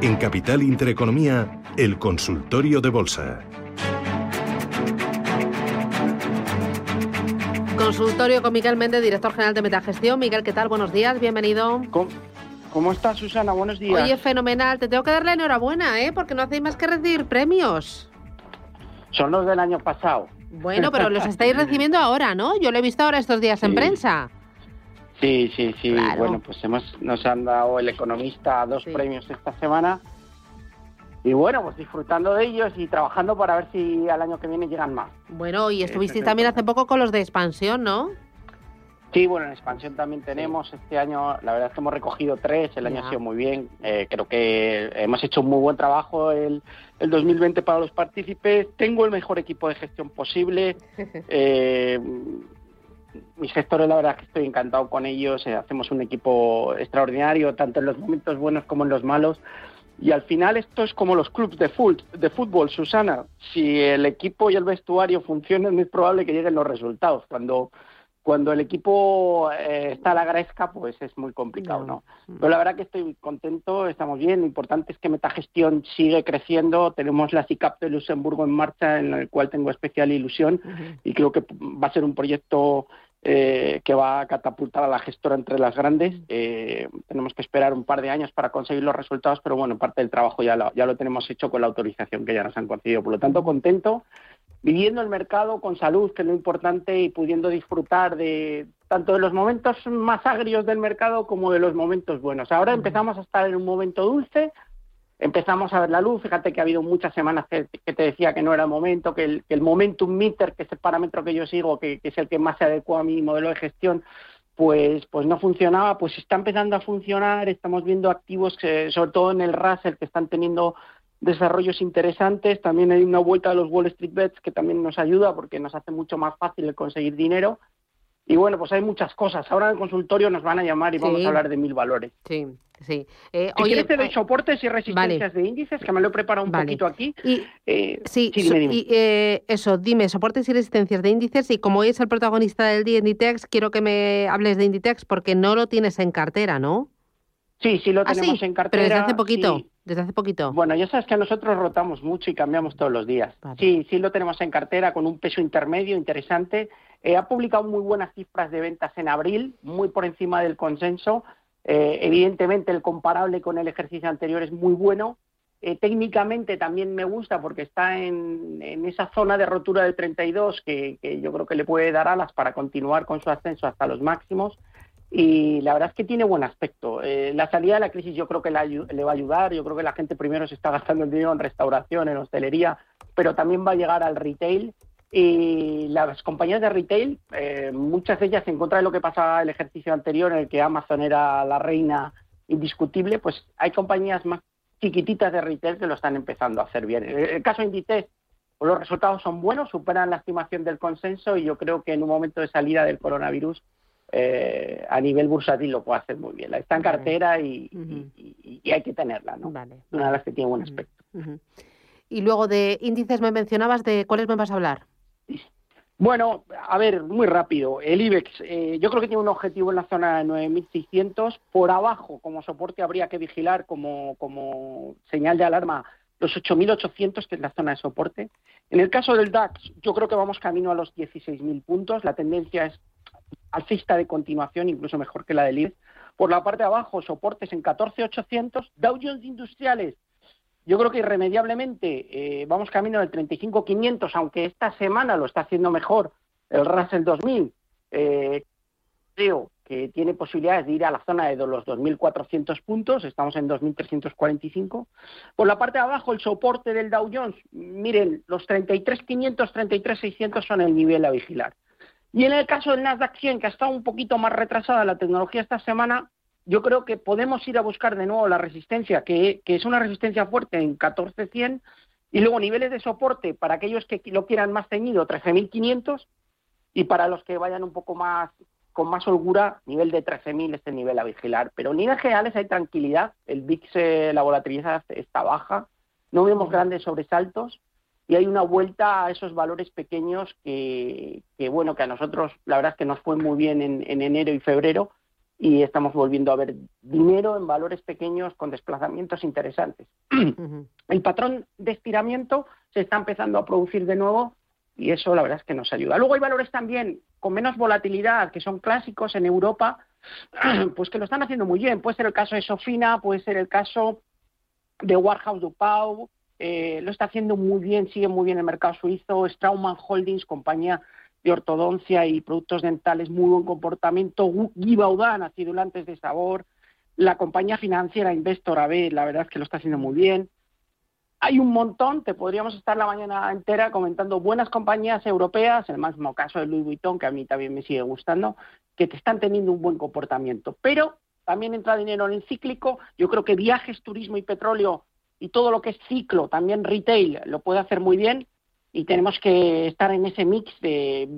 En Capital Intereconomía, el consultorio de bolsa. Consultorio con Miguel Méndez, director general de Metagestión. Miguel, ¿qué tal? Buenos días, bienvenido. ¿Cómo, estás, Susana? Buenos días. Oye, fenomenal. Te tengo que dar la enhorabuena, ¿eh? Porque no hacéis más que recibir premios. Son los del año pasado. Bueno, pero los estáis recibiendo ahora, ¿no? Yo lo he visto ahora estos días en prensa. Sí, sí, sí. Bueno, pues hemos, nos han dado el economista dos premios esta semana. Y bueno, pues disfrutando de ellos y trabajando para ver si al año que viene llegan más. Bueno, y estuvisteis también hace poco con los de expansión, ¿no? Sí, bueno, en expansión también tenemos. Este año, la verdad es que hemos recogido tres, el año ha sido muy bien, eh, creo que hemos hecho un muy buen trabajo el, el 2020 para los partícipes, tengo el mejor equipo de gestión posible, eh, mis gestores la verdad es que estoy encantado con ellos, eh, hacemos un equipo extraordinario, tanto en los momentos buenos como en los malos, y al final esto es como los clubes de, de fútbol, Susana. Si el equipo y el vestuario funcionan, es probable que lleguen los resultados. Cuando, cuando el equipo eh, está a la gresca, pues es muy complicado, ¿no? Pero la verdad que estoy contento, estamos bien. Lo importante es que Metagestión sigue creciendo. Tenemos la CICAP de Luxemburgo en marcha, en el cual tengo especial ilusión. Y creo que va a ser un proyecto eh, que va a catapultar a la gestora entre las grandes. Eh, tenemos que esperar un par de años para conseguir los resultados, pero bueno, parte del trabajo ya lo, ya lo tenemos hecho con la autorización que ya nos han concedido. Por lo tanto, contento, viviendo el mercado con salud, que es lo importante, y pudiendo disfrutar de tanto de los momentos más agrios del mercado como de los momentos buenos. Ahora empezamos a estar en un momento dulce, empezamos a ver la luz. Fíjate que ha habido muchas semanas que, te decía que no era el momento, que el, que el, momentum meter, que es el parámetro que yo sigo, que, es el que más se adecua a mi modelo de gestión, pues, pues no funcionaba, pues está empezando a funcionar. Estamos viendo activos, que, sobre todo en el Russell, que están teniendo desarrollos interesantes. También hay una vuelta de los Wall Street Bets que también nos ayuda porque nos hace mucho más fácil el conseguir dinero. Y bueno, pues hay muchas cosas. Ahora en el consultorio nos van a llamar y vamos a hablar de mil valores. Sí, sí. Eh, oye, te doy soportes y resistencias de índices, que me lo he preparado un poquito aquí. Y, eh, sí, Y, eh, eso, dime, soportes y resistencias de índices. Y como hoy es el protagonista del día Inditex, quiero que me hables de Inditex porque no lo tienes en cartera, ¿no? Sí, sí lo ah, tenemos en cartera. Pero desde hace poquito. Desde hace poquito. Bueno, ya sabes que nosotros rotamos mucho y cambiamos todos los días. Sí, sí lo tenemos en cartera con un peso intermedio interesante. Eh, ha publicado muy buenas cifras de ventas en abril, muy por encima del consenso. Eh, evidentemente el comparable con el ejercicio anterior es muy bueno. Eh, técnicamente también me gusta porque está en, esa zona de rotura del 32 que, que yo creo que le puede dar alas para continuar con su ascenso hasta los máximos y la verdad es que tiene buen aspecto. La salida de la crisis yo creo que le va a ayudar, yo creo que la gente primero se está gastando el dinero en restauración, en hostelería, pero también va a llegar al retail y las compañías de retail, eh, muchas de ellas en contra de lo que pasaba el ejercicio anterior en el que Amazon era la reina indiscutible, pues hay compañías más chiquititas de retail que lo están empezando a hacer bien. En el caso de Inditex, pues los resultados son buenos, superan la estimación del consenso y yo creo que en un momento de salida del coronavirus eh, a nivel bursátil lo puede hacer muy bien. Está en cartera y, hay que tenerla, ¿no? Una de las que tiene buen aspecto. Y luego de índices me mencionabas, ¿de cuáles me vas a hablar? Bueno, a ver, muy rápido. El IBEX, eh, yo creo que tiene un objetivo en la zona de 9.600. Por abajo, como soporte, habría que vigilar como, como señal de alarma los 8.800, que es la zona de soporte. En el caso del DAX, yo creo que vamos camino a los 16.000 puntos. La tendencia es alcista de continuación, incluso mejor que la del IBEX. Por la parte de abajo, soportes en 14.800, Dow Jones Industriales. Yo creo que irremediablemente eh, vamos camino del 35.500, aunque esta semana lo está haciendo mejor el Russell 2000. Eh, creo que tiene posibilidades de ir a la zona de los 2.400 puntos, estamos en 2.345. Por la parte de abajo, el soporte del Dow Jones, miren, los 33.500, 33.600 son el nivel a vigilar. Y en el caso del Nasdaq 100, que ha estado un poquito más retrasada la tecnología esta semana, yo creo que podemos ir a buscar de nuevo la resistencia, que, es una resistencia fuerte en 14.100, y luego niveles de soporte para aquellos que lo quieran más ceñido, 13.500, y para los que vayan un poco más con más holgura, nivel de 13.000 este nivel a vigilar. Pero en líneas generales hay tranquilidad, el VIX, eh, la volatilidad está baja, no vemos grandes sobresaltos, y hay una vuelta a esos valores pequeños que, bueno, que a nosotros la verdad es que nos fue muy bien en, enero y febrero y estamos volviendo a ver dinero en valores pequeños con desplazamientos interesantes. El patrón de estiramiento se está empezando a producir de nuevo y eso la verdad es que nos ayuda. Luego hay valores también con menos volatilidad, que son clásicos en Europa, pues que lo están haciendo muy bien. Puede ser el caso de Sofina, puede ser el caso de Warhouse Dupau, eh, lo está haciendo muy bien, sigue muy bien el mercado suizo, Straumann Holdings, compañía de ortodoncia y productos dentales, muy buen comportamiento, Givaudan, acidulantes de sabor, la compañía financiera Investor AB, la verdad es que lo está haciendo muy bien. Hay un montón, te podríamos estar la mañana entera comentando buenas compañías europeas, el mismo caso de Louis Vuitton, que a mí también me sigue gustando, que te están teniendo un buen comportamiento. Pero también entra dinero en el cíclico, yo creo que viajes, turismo y petróleo y todo lo que es ciclo, también retail, lo puede hacer muy bien y tenemos que estar en ese mix de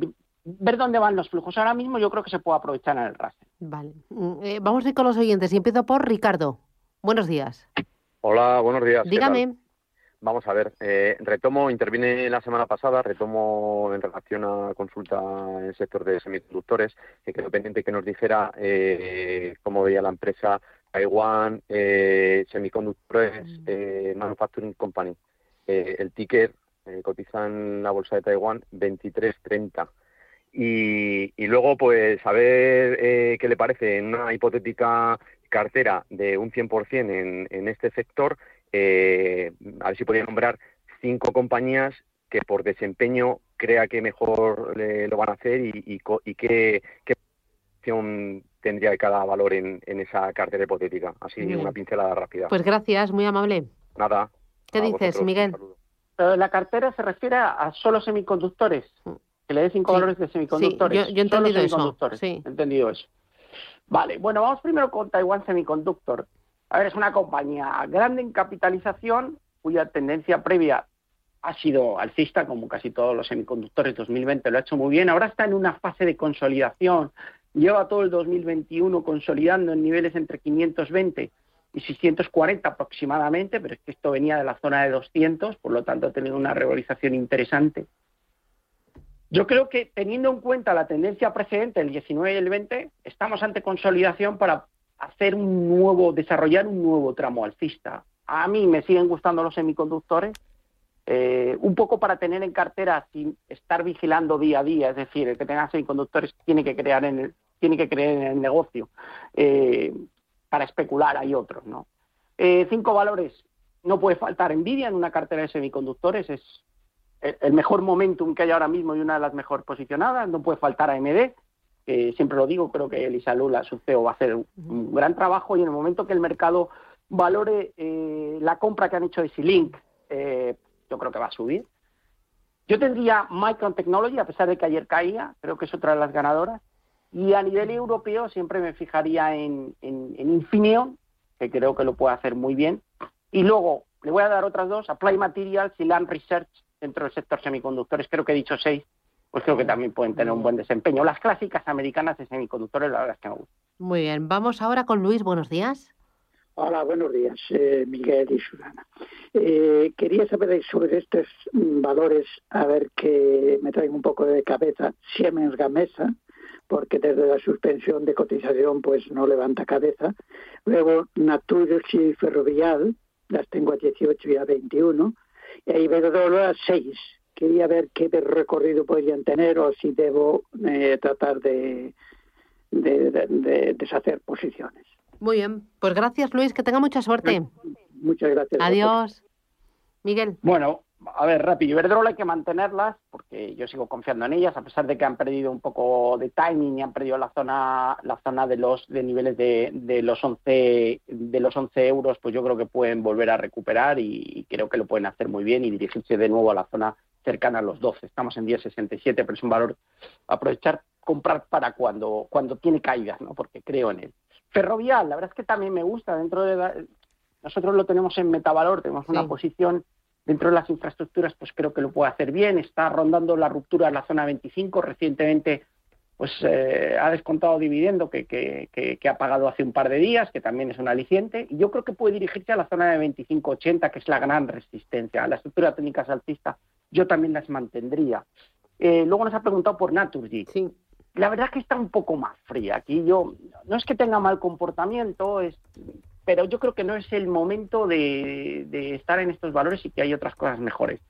ver dónde van los flujos. Ahora mismo yo creo que se puede aprovechar en el Russell. Vale. Mm, eh, vamos a ir con los oyentes y empiezo por Ricardo. Buenos días. Hola, buenos días. Dígame. Vamos a ver, eh, retomo, intervine la semana pasada, retomo en relación a consulta en el sector de semiconductores, que quedó pendiente que nos dijera eh, cómo veía la empresa Taiwan eh, Semiconductores mm. eh, Manufacturing Company. el ticker cotiza en la bolsa de Taiwán 2330. Y, y luego, pues, a ver qué le parece en una hipotética cartera de un 100% en, en este sector eh, a ver si podría nombrar cinco compañías que por desempeño crea que mejor lo van a hacer y, qué, qué posición tendría cada valor en, esa cartera hipotética. Así, una pincelada rápida. Pues gracias, muy amable. Nada. ¿Qué dices, Miguel? La cartera se refiere a solo semiconductores. Mm. Que le dé cinco valores de semiconductores. yo, he entendido eso. Sí. entendido eso. Vale, bueno, vamos primero con Taiwan Semiconductor. A ver, es una compañía grande en capitalización, cuya tendencia previa ha sido alcista, como casi todos los semiconductores. 2020 lo ha hecho muy bien. Ahora está en una fase de consolidación. Lleva todo el 2021 consolidando en niveles entre 520 y 640 aproximadamente, pero es que esto venía de la zona de 200, por lo tanto ha tenido una revalorización interesante. Yo creo que teniendo en cuenta la tendencia precedente, el 19 y el 20, estamos ante consolidación para hacer un nuevo, desarrollar un nuevo tramo alcista. A mí me siguen gustando los semiconductores, eh, un poco para tener en cartera sin estar vigilando día a día, es decir, el que tenga semiconductores tiene que crear en el, tiene que creer en el negocio. Eh, para especular hay otros, ¿no? Eh, cinco valores. No puede faltar Nvidia en una cartera de semiconductores, es el mejor momentum que hay ahora mismo y una de las mejor posicionadas. No puede faltar AMD, siempre lo digo, creo que Elisa Lula, su CEO, va a hacer un gran trabajo y en el momento que el mercado valore eh, la compra que han hecho de C-Link, eh, yo creo que va a subir. Yo tendría Micron Technology, a pesar de que ayer caía, creo que es otra de las ganadoras. Y a nivel europeo siempre me fijaría en, en, Infineon, que creo que lo puede hacer muy bien. Y luego le voy a dar otras dos, Apply Materials y Land Research dentro del sector semiconductores. Creo que he dicho seis, pues creo que también pueden tener un buen desempeño. Las clásicas americanas de semiconductores, la verdad es que me gustan. Muy bien, vamos ahora con Luis, buenos días. Hola, buenos días, eh, Miguel y Susana. Eh, quería saber sobre estos valores, a ver que me traen un poco de cabeza. Siemens Gamesa, porque desde la suspensión de cotización pues no levanta cabeza. Luego Naturgy y Ferrovial, las tengo a 18 y a 21. Y ahí veo a 6 quería ver qué recorrido podrían tener o si debo eh, tratar de, de, deshacer posiciones. Muy bien, pues gracias Luis, que tenga mucha suerte. Muchas gracias. Adiós. Miguel. Bueno, a ver, rápido. Iberdrola hay que mantenerlas porque yo sigo confiando en ellas, a pesar de que han perdido un poco de timing y han perdido la zona, la zona de los de niveles de, de los 11 de los 11 euros, pues yo creo que pueden volver a recuperar y creo que lo pueden hacer muy bien y dirigirse de nuevo a la zona cercana a los 12. Estamos en 10,67, pero es un valor aprovechar, comprar para cuando, cuando tiene caídas, ¿no? porque creo en él. Ferrovial, la verdad es que también me gusta. Dentro de nosotros lo tenemos en metavalor, tenemos una posición dentro de las infraestructuras, pues creo que lo puede hacer bien. Está rondando la ruptura de la zona 25. Recientemente pues eh, ha descontado dividendo que, que, que, ha pagado hace un par de días, que también es un aliciente, y yo creo que puede dirigirse a la zona de 25-80, que es la gran resistencia. La estructura técnica saltista yo también las mantendría. Eh, luego nos ha preguntado por Naturgy. Sí. la verdad es que está un poco más fría. Aquí yo, no es que tenga mal comportamiento, es, pero yo creo que no es el momento de, estar en estos valores y que hay otras cosas mejores.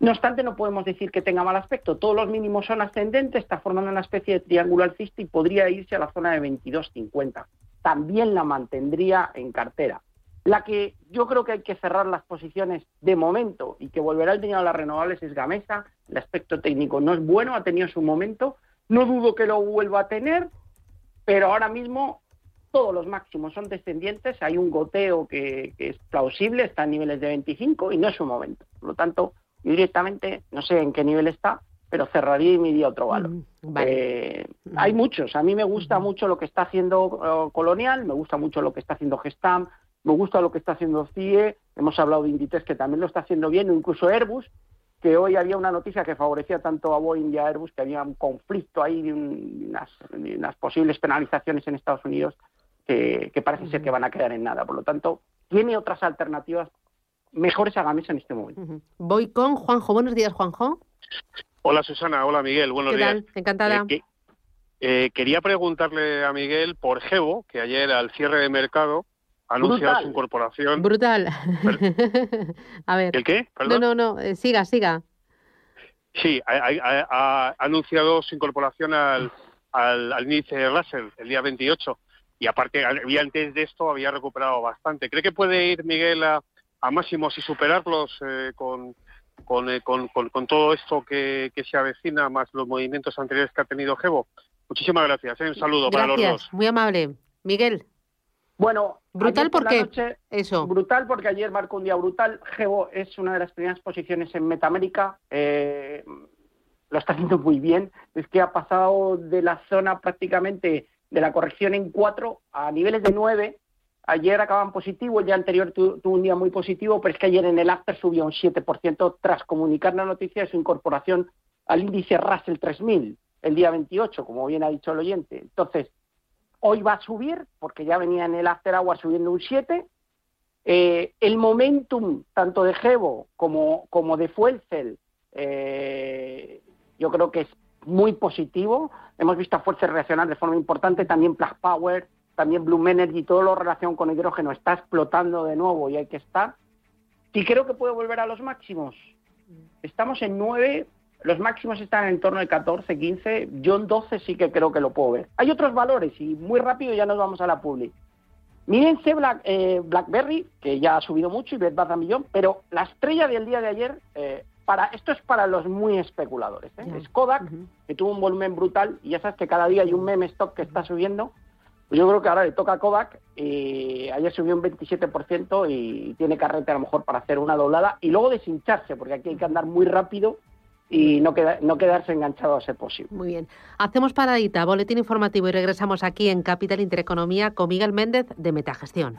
No obstante, no podemos decir que tenga mal aspecto. Todos los mínimos son ascendentes, está formando una especie de triángulo alcista y podría irse a la zona de 22.50. También la mantendría en cartera. La que yo creo que hay que cerrar las posiciones de momento y que volverá el dinero a las renovables es Gamesa. El aspecto técnico no es bueno, ha tenido su momento, no dudo que lo vuelva a tener, pero ahora mismo todos los máximos son descendientes, hay un goteo que, es plausible, está a niveles de 25 y no es su momento. Por lo tanto, directamente no sé en qué nivel está, pero cerraría y me iría otro valor. Eh, hay muchos, a mí me gusta mucho lo que está haciendo eh, Colonial, me gusta mucho lo que está haciendo Gestam, me gusta lo que está haciendo CIE, hemos hablado de Inditex que también lo está haciendo bien, incluso Airbus, que hoy había una noticia que favorecía tanto a Boeing y a Airbus, que había un conflicto ahí de, unas, posibles penalizaciones en Estados Unidos que, parece ser que van a quedar en nada. Por lo tanto, tiene otras alternativas mejores a Gamesa en este momento. Voy con Juanjo. Buenos días, Juanjo. Hola, Susana. Hola, Miguel. Buenos ¿Qué días. Encantada. Eh, eh, quería preguntarle a Miguel por Gebo, que ayer al cierre de mercado anunciado su incorporación. Brutal. a ver. ¿El qué? No, no, no, eh, siga, siga. Sí, ha, anunciado su incorporación al, al, índice Russell el día 28 y aparte, y antes de esto había recuperado bastante. ¿Cree que puede ir Miguel a, máximos y superarlos eh, con, eh, con, con, con, todo esto que, que, se avecina, más los movimientos anteriores que ha tenido Gebo? Muchísimas gracias. Un saludo para los dos. Muy amable. Miguel. Bueno, brutal porque eso. Brutal porque ayer marcó un día brutal. Geo es una de las primeras posiciones en Metamérica. Eh, lo está haciendo muy bien. Es que ha pasado de la zona prácticamente de la corrección en cuatro a niveles de nueve. Ayer acaban positivo, el día anterior tuvo un día muy positivo, pero es que ayer en el after subió un 7% tras comunicar la noticia de su incorporación al índice Russell 3000 el día 28, como bien ha dicho el oyente. Entonces, Hoy va a subir, porque ya venía en el after hour subiendo un 7. Eh, el momentum, tanto de Gebo como, como de Fuelcel, eh, yo creo que es muy positivo. Hemos visto a Fuelcel reaccionar de forma importante, también Plug Power, también Bloom Energy, todo lo relación con hidrógeno está explotando de nuevo y hay que estar. Y creo que puede volver a los máximos. Estamos en 9, los máximos están en torno de 14, 15. Yo en 12 sí que creo que lo puedo ver. Hay otros valores y muy rápido ya nos vamos a la public. Mírense Black, eh, BlackBerry, que ya ha subido mucho, y Bed Bath Millón, pero la estrella del día de ayer, eh, para esto es para los muy especuladores. ¿eh? Es Kodak, que tuvo un volumen brutal, y ya sabes que cada día hay un meme stock que está subiendo. Pues yo creo que ahora le toca a Kodak, y ayer subió un 27% y tiene carrete a lo mejor para hacer una doblada, y luego deshincharse, porque aquí hay que andar muy rápido y no, no quedarse enganchado a ser posible. Muy bien. Hacemos paradita, boletín informativo y regresamos aquí en Capital Intereconomía con Miguel Méndez de Metagestión.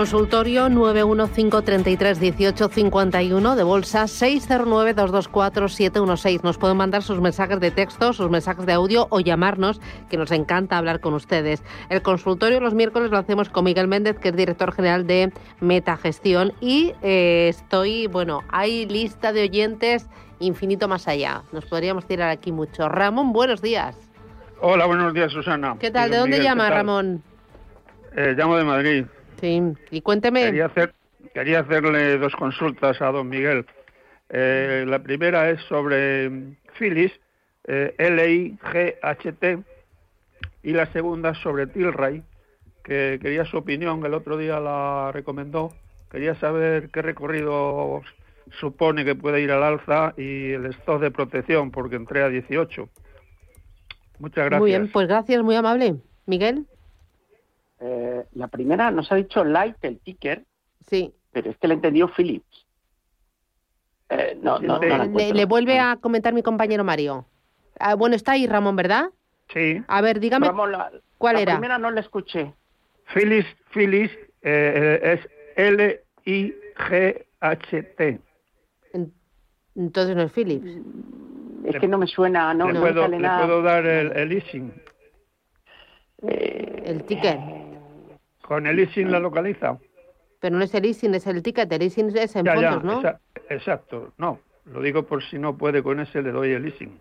Consultorio 915331851 de bolsa 609224716. Nos pueden mandar sus mensajes de texto, sus mensajes de audio o llamarnos, que nos encanta hablar con ustedes. El consultorio los miércoles lo hacemos con Miguel Méndez, que es director general de Metagestión. Y eh, estoy, bueno, hay lista de oyentes infinito más allá. Nos podríamos tirar aquí mucho. Ramón, buenos días. Hola, buenos días, Susana. ¿Qué tal? ¿De dónde llama, Ramón? Eh, llamo de Madrid. Sí, y cuénteme. Quería, hacer, quería hacerle dos consultas a don Miguel. Eh, la primera es sobre Phyllis, eh, L-I-G-H-T, y la segunda sobre Tilray, que quería su opinión, el otro día la recomendó. Quería saber qué recorrido supone que puede ir al alza y el stock de protección, porque entré a 18. Muchas gracias. Muy bien, pues gracias, muy amable. Miguel. Eh, la primera nos ha dicho Light, el ticker. Sí. Pero es que le entendió Philips. Eh, no, no, le, vuelve a comentar mi compañero Mario. Ah, bueno, está ahí Ramón, ¿verdad? Sí. A ver, dígame, Ramón, la, ¿cuál la era? primera no la escuché. Phyllis, Phyllis eh, es L-I-G-H-T. En- Entonces no es Philips. Es que no me suena, no, le, no me puedo, sale le nada. puedo dar el, el leasing. Eh, El ticket. Con el leasing la localiza. Pero no es el leasing, es el ticket. El leasing es en Ya, ya, fondos, ¿no? exa- exacto. No, lo digo por si no puede con ese, le doy el leasing.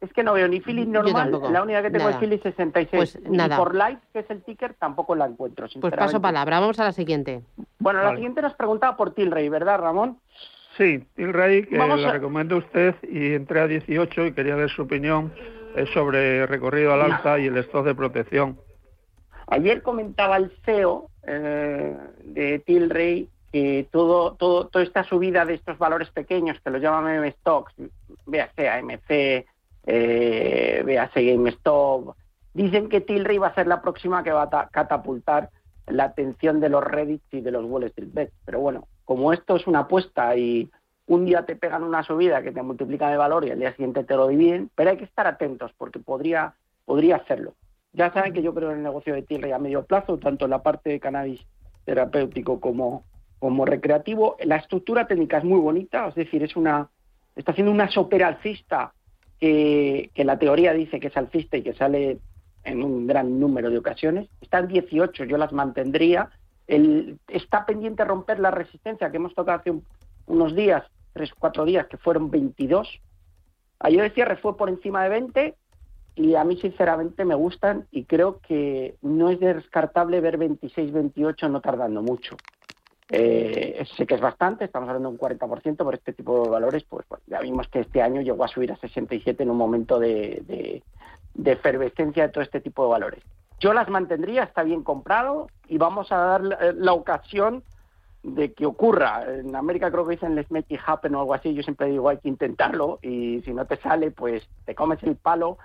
Es que no veo ni Philips normal, la única que tengo Nada. es Philips 66. Pues Ni nada. por Light, que es el ticker, tampoco la encuentro, Pues paso palabra. Vamos a la siguiente. Bueno, la siguiente nos preguntaba por Tilray, ¿verdad, Ramón? Sí, Tilray, que Vamos la a- recomiendo a usted y entré a 18 y quería ver su opinión es sobre recorrido al alta y el stock de protección. Ayer comentaba el CEO eh, de Tilray que todo, todo, toda esta subida de estos valores pequeños, que los llaman meme stocks, véase AMC, eh, véase GameStop, dicen que Tilray va a ser la próxima que va a ta- catapultar la atención de los Reddits y de los Wall Street Bets. Pero bueno, como esto es una apuesta y un día te pegan una subida que te multiplica de valor y al día siguiente te lo dividen, pero hay que estar atentos porque podría, podría hacerlo. Ya saben que yo creo en el negocio de Tilray a medio plazo, tanto en la parte de cannabis terapéutico como, como recreativo. La estructura técnica es muy bonita, es decir, es una está haciendo una sopera alcista que, que la teoría dice que es alcista y que sale en un gran número de ocasiones. Está en 18, yo las mantendría. Está pendiente romper la resistencia que hemos tocado hace un- unos días, tres o cuatro días, que fueron 22. Ayer el cierre fue por encima de 20 y a mí sinceramente me gustan y creo que no es descartable ver 26, 28 no tardando mucho. Eh, sé que es bastante, estamos hablando de un 40% por este tipo de valores, pues bueno, ya vimos que este año llegó a subir a 67 en un momento de, de, de efervescencia de todo este tipo de valores. Yo las mantendría, está bien comprado y vamos a dar la, la ocasión de que ocurra. En América creo que dicen let's make it happen o algo así, yo siempre digo hay que intentarlo y si no te sale pues te comes el palo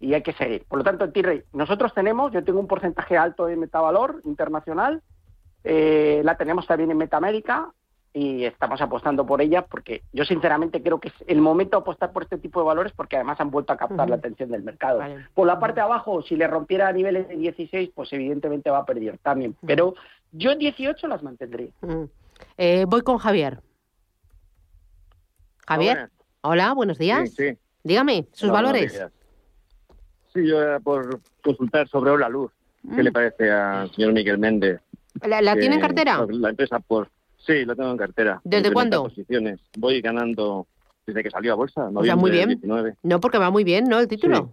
y hay que seguir. Por lo tanto, T-Ray, nosotros tenemos, yo tengo un porcentaje alto de metavalor internacional, eh, la tenemos también en Metamérica y estamos apostando por ella porque yo sinceramente creo que es el momento de apostar por este tipo de valores porque además han vuelto a captar la atención del mercado. Vale. Por la parte de abajo, si le rompiera a niveles de 16, pues evidentemente va a perder también. Pero yo en 18 las mantendría. Mm. Eh, voy con Javier. Javier, hola, buenos días. Sí, sí. Dígame, sus Hola, buenos valores. días. Sí, yo era por consultar sobre Ola Luz. ¿Qué Mm. le parece al señor Miguel Méndez? ¿La, la Que- tiene en cartera? La empresa, por Sí, la tengo en cartera. ¿Desde En 30 cuándo? Posiciones. Voy ganando desde que salió a bolsa, O sea, muy bien. 19. No, porque va muy bien, ¿no? El título.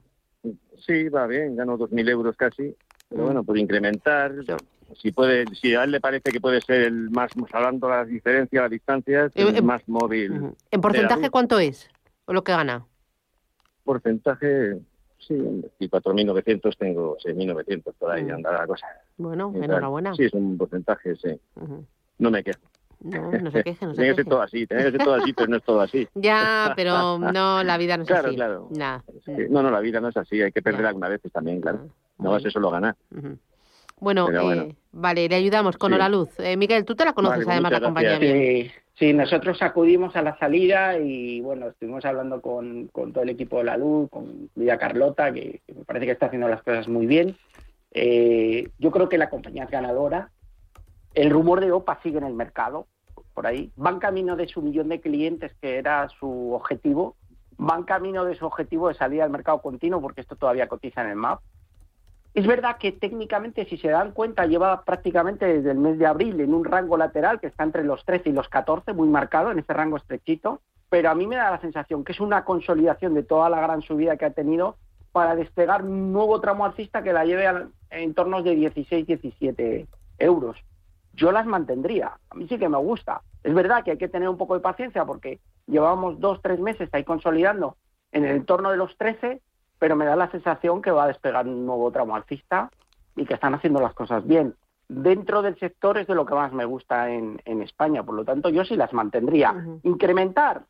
Sí, va bien, gano 2.000 euros casi. Pero Mm. bueno, por incrementar, si puede, si a él le parece que puede ser el más, hablando las diferencias, las distancias, el eh, más móvil. ¿En porcentaje cuánto es? ¿O lo que gana? Porcentaje, sí, y 4.900 tengo 6.900, por ahí Mm. anda la cosa. Bueno, enhorabuena. Sí, es un porcentaje, sí. No me quejo. No, no se queje, no se Tiene que ser todo así, tiene que ser todo así, pero no es todo así. Ya, pero no, la vida no es Claro, así. claro. Nah. Sí, No, no, la vida no es así, hay que perder Ya. alguna vez también, claro. Ah, No vas a solo ganar. Ujú. Bueno, eh, bueno. vale, le ayudamos con Sí. Hola Luz. Eh, Miguel, tú te la conoces Vale, además la compañía bien. Sí, sí, nosotros acudimos a la salida y bueno, estuvimos hablando con, con todo el equipo de la luz, con Lidia Carlota, que, que me parece que está haciendo las cosas muy bien. Eh, yo creo que la compañía es ganadora. El rumor de OPA sigue en el mercado, por ahí. Van camino de su millón de clientes, que era su objetivo. Van camino de su objetivo de salir al mercado continuo, porque esto todavía cotiza en el MAP. Es verdad que técnicamente, si se dan cuenta, lleva prácticamente desde el mes de abril en un rango lateral que está entre los 13 y los 14, muy marcado, en ese rango estrechito, pero a mí me da la sensación que es una consolidación de toda la gran subida que ha tenido para despegar un nuevo tramo alcista que la lleve a entornos de 16, 17 euros. Yo las mantendría, a mí sí que me gusta. Es verdad que hay que tener un poco de paciencia porque llevamos dos, tres meses ahí consolidando en el entorno de los 13, pero me da la sensación que va a despegar un nuevo tramo alcista y que están haciendo las cosas bien. Dentro del sector es de lo que más me gusta en, en España, por lo tanto yo sí las mantendría. Incrementar,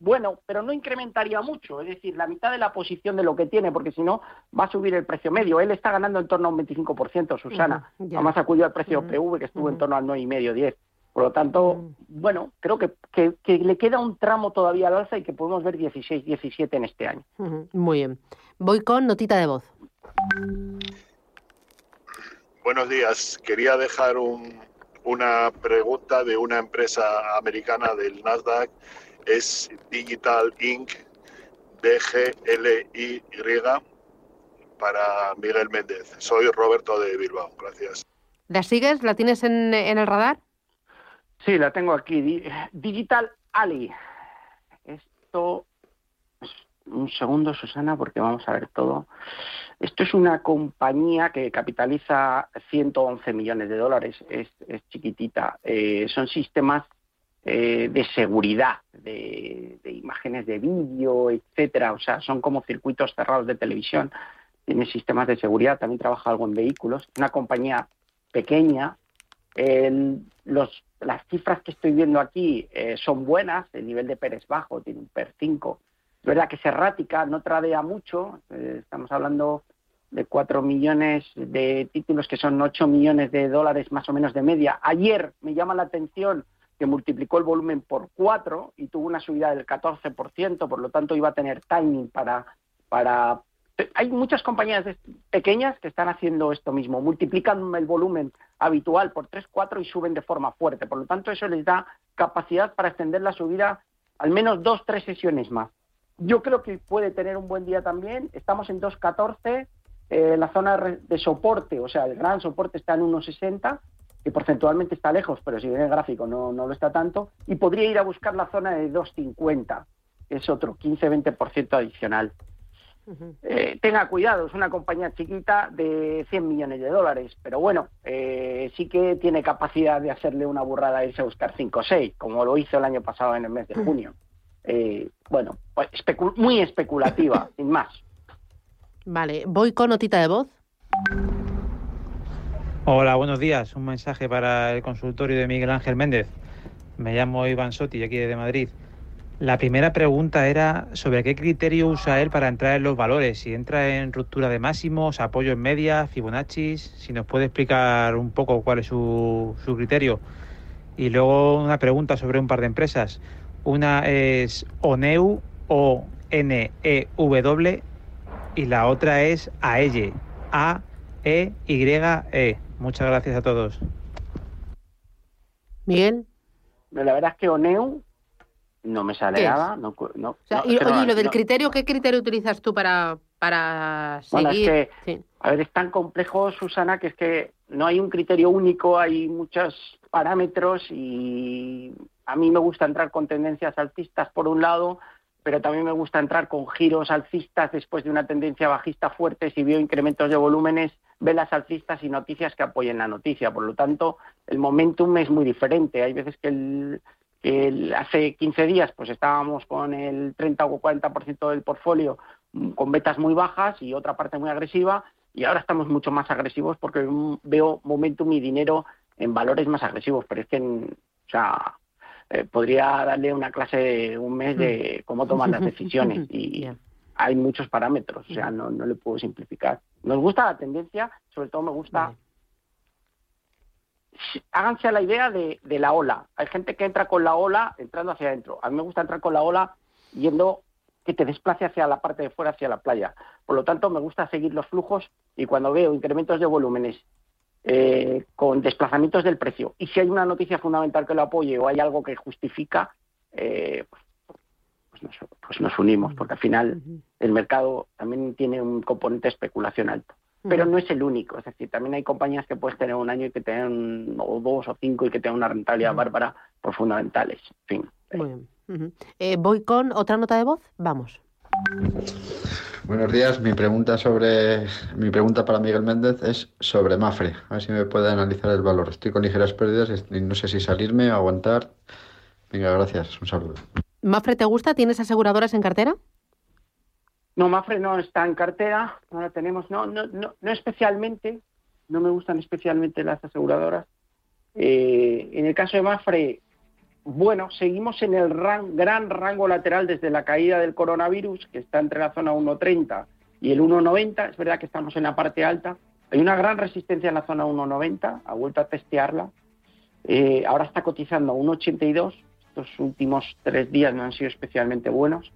bueno, pero no incrementaría mucho, es decir, la mitad de la posición de lo que tiene, porque si no va a subir el precio medio. Él está ganando en torno a un 25%, Susana. Ujú, ya. Además acudió al precio Ujú, PV que estuvo en torno al 9,5, 10. Por lo tanto, mm. bueno, creo que, que, le queda un tramo todavía al alza y que podemos ver 16, 17 en este año. Muy bien. Voy con notita de voz. Buenos días. Quería dejar una pregunta de una empresa americana del Nasdaq. Es Digital Inc. DGLY para Miguel Méndez. Soy Roberto de Bilbao. Gracias. ¿La sigues? ¿La tienes en, en el radar? Sí, la tengo aquí. Digital Ali. Esto. Un segundo, Susana, porque vamos a ver todo. Esto es una compañía que capitaliza 111 millones de dólares. Es, chiquitita. Eh, son sistemas eh, de seguridad, de, de imágenes de vídeo, etcétera. O sea, son como circuitos cerrados de televisión. Tiene sistemas de seguridad. También trabaja algo en vehículos. Una compañía pequeña. los las cifras que estoy viendo aquí eh, son buenas, el nivel de PER es bajo, tiene un PER 5. Es verdad que es errática, no tradea mucho, eh, estamos hablando de 4 millones de títulos que son 8 millones de dólares más o menos de media. Ayer me llama la atención que multiplicó el volumen por 4 y tuvo una subida del 14%, por lo tanto iba a tener timing para, para hay muchas compañías pequeñas que están haciendo esto mismo, multiplican el volumen habitual por 3, 4 y suben de forma fuerte. Por lo tanto, eso les da capacidad para extender la subida al menos dos, tres sesiones más. Yo creo que puede tener un buen día también. Estamos en 2.14, eh, la zona de soporte, o sea, el gran soporte está en 1.60, que porcentualmente está lejos, pero si viene el gráfico no, no lo está tanto, y podría ir a buscar la zona de 2.50, que es otro 15-20% adicional. Eh, tenga cuidado, es una compañía chiquita de 100 millones de dólares, pero bueno, eh, sí que tiene capacidad de hacerle una burrada irse a buscar 5 o 6, como lo hizo el año pasado en el mes de junio. Eh, bueno, pues muy especulativa, sin más. Vale, voy con notita de voz. Hola, buenos días. Un mensaje para el consultorio de Miguel Ángel Méndez. Me llamo Iván Sotti, aquí de Madrid. La primera pregunta era sobre qué criterio usa él para entrar en los valores, si entra en ruptura de máximos, apoyo en media, Fibonacci, si nos puede explicar un poco cuál es su, su criterio. Y luego una pregunta sobre un par de empresas. Una es ONEU, o n e w y la otra es AEYE, A-E-Y-E. Muchas gracias a todos. Miguel. La verdad es que ONEU no me sale nada. No, no, y, oye, lo del criterio, ¿qué criterio utilizas tú para, para seguir? A ver, es tan complejo, Susana, que es que no hay un criterio único, hay muchos parámetros y a mí me gusta entrar con tendencias alcistas por un lado, pero también me gusta entrar con giros alcistas después de una tendencia bajista fuerte si veo incrementos de volúmenes, velas alcistas y noticias que apoyen la noticia. Por lo tanto, el momentum es muy diferente. Hay veces que el, hace 15 días pues estábamos con el 30 o 40% del portfolio mm, con betas muy bajas y otra parte muy agresiva y ahora estamos mucho más agresivos porque veo momentum y dinero en valores más agresivos, pero es que, o sea, eh, podría darle una clase de un mes de mm. cómo toman las decisiones y hay muchos parámetros, o sea, no, no le puedo simplificar. Nos gusta la tendencia, sobre todo me gusta háganse a la idea de, la ola. Hay gente que entra con la ola entrando hacia adentro. A mí me gusta entrar con la ola yendo que te desplace hacia la parte de fuera, hacia la playa. Por lo tanto, me gusta seguir los flujos y cuando veo incrementos de volúmenes eh, con desplazamientos del precio y si hay una noticia fundamental que lo apoye o hay algo que justifica, eh, pues, pues, nos, pues nos unimos, porque al final el mercado también tiene un componente de especulación alto pero no es el único. Es decir, también hay compañías que puedes tener un año y que tengan o dos o cinco y que tengan una rentabilidad bárbara por fundamentales. En fin. Eh, voy con otra nota de voz. Vamos. Buenos días. Mi pregunta sobre mi pregunta para Miguel Méndez es sobre Mafre. A ver si me puede analizar el valor. Estoy con ligeras pérdidas y no sé si salirme o aguantar. Venga, gracias. Un saludo. ¿Mafre te gusta? ¿Tienes aseguradoras en cartera? No, Mafre no está en cartera, no la tenemos, no, no, no, no especialmente, no me gustan especialmente las aseguradoras. Eh, en el caso de Mafre, bueno, seguimos en el gran rango lateral desde la caída del coronavirus, que está entre la zona 1.30 y el 1.90. Es verdad que estamos en la parte alta. Hay una gran resistencia en la zona 1.90, ha vuelto a testearla. Eh, ahora está cotizando a 1,82. Estos últimos tres días no han sido especialmente buenos.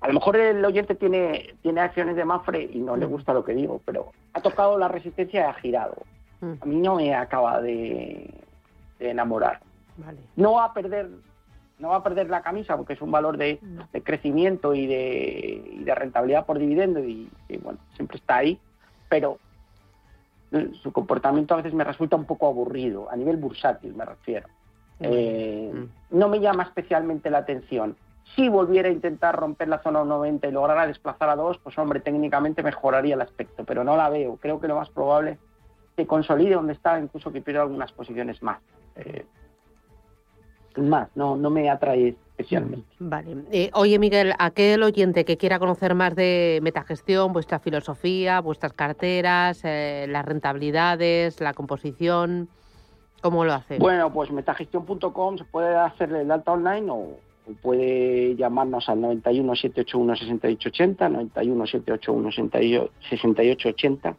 A lo mejor el oyente tiene, tiene acciones de Mafre y no le Mm. gusta lo que digo, pero ha tocado la resistencia y ha girado. Mm. A mí no me acaba de, de enamorar. Vale. No va a perder no va a perder la camisa porque es un valor de, de crecimiento y de, y de rentabilidad por dividendo y, y, bueno, siempre está ahí, pero eh, su comportamiento a veces me resulta un poco aburrido, a nivel bursátil me refiero. Eh, no me llama especialmente la atención. Si volviera a intentar romper la zona 90 y lograra desplazar a 2, pues hombre, técnicamente mejoraría el aspecto, pero no la veo. Creo que lo más probable es que consolide donde está, incluso que pierda algunas posiciones más. Eh, más, no, no me atrae especialmente. Vale. Eh, oye, Miguel, aquel oyente que quiera conocer más de metagestión, vuestra filosofía, vuestras carteras, eh, las rentabilidades, la composición, ¿cómo lo hace? Bueno, pues metagestión.com se puede hacerle el alta online o puede llamarnos al 91 781 6880, 91 781 6880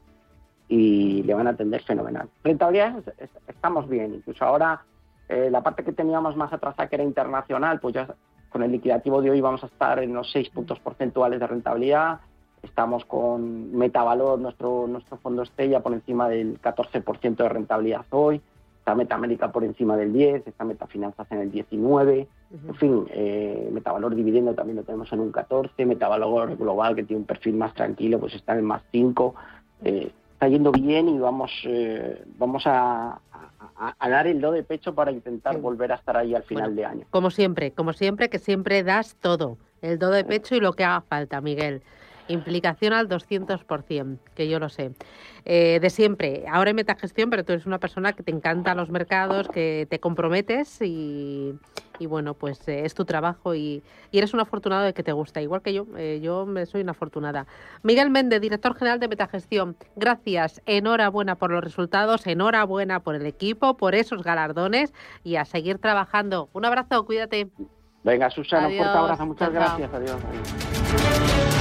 y le van a atender fenomenal. Rentabilidades est- estamos bien, incluso ahora eh, la parte que teníamos más atrasada que era internacional, pues ya con el liquidativo de hoy vamos a estar en los 6 puntos porcentuales de rentabilidad. Estamos con Metavalor, nuestro, nuestro fondo estrella, por encima del 14% de rentabilidad hoy. Está Metamérica por encima del 10, está Metafinanzas en el 19. En fin, eh, Metavalor dividendo también lo tenemos en un 14. Metavalor global, que tiene un perfil más tranquilo, pues está en el más 5. Eh, está yendo bien y vamos, eh, vamos a, a- a dar el do de pecho para intentar volver a estar ahí al final de año. Como siempre, como siempre, que siempre das todo, el do de pecho y lo que haga falta, Miguel. Implicación al 200%, que yo lo sé. Eh, de siempre, ahora en metagestión, pero tú eres una persona que te encantan los mercados, que te comprometes y, y bueno, pues eh, es tu trabajo y, y eres un afortunado de que te gusta, igual que yo. eh, yo me soy una afortunada. Miguel Méndez, director general de Metagestión, gracias, enhorabuena por los resultados, enhorabuena por el equipo, por esos galardones y a seguir trabajando. Un abrazo, cuídate. Venga, Susana, un fuerte abrazo, muchas chao. gracias. Adiós. adiós.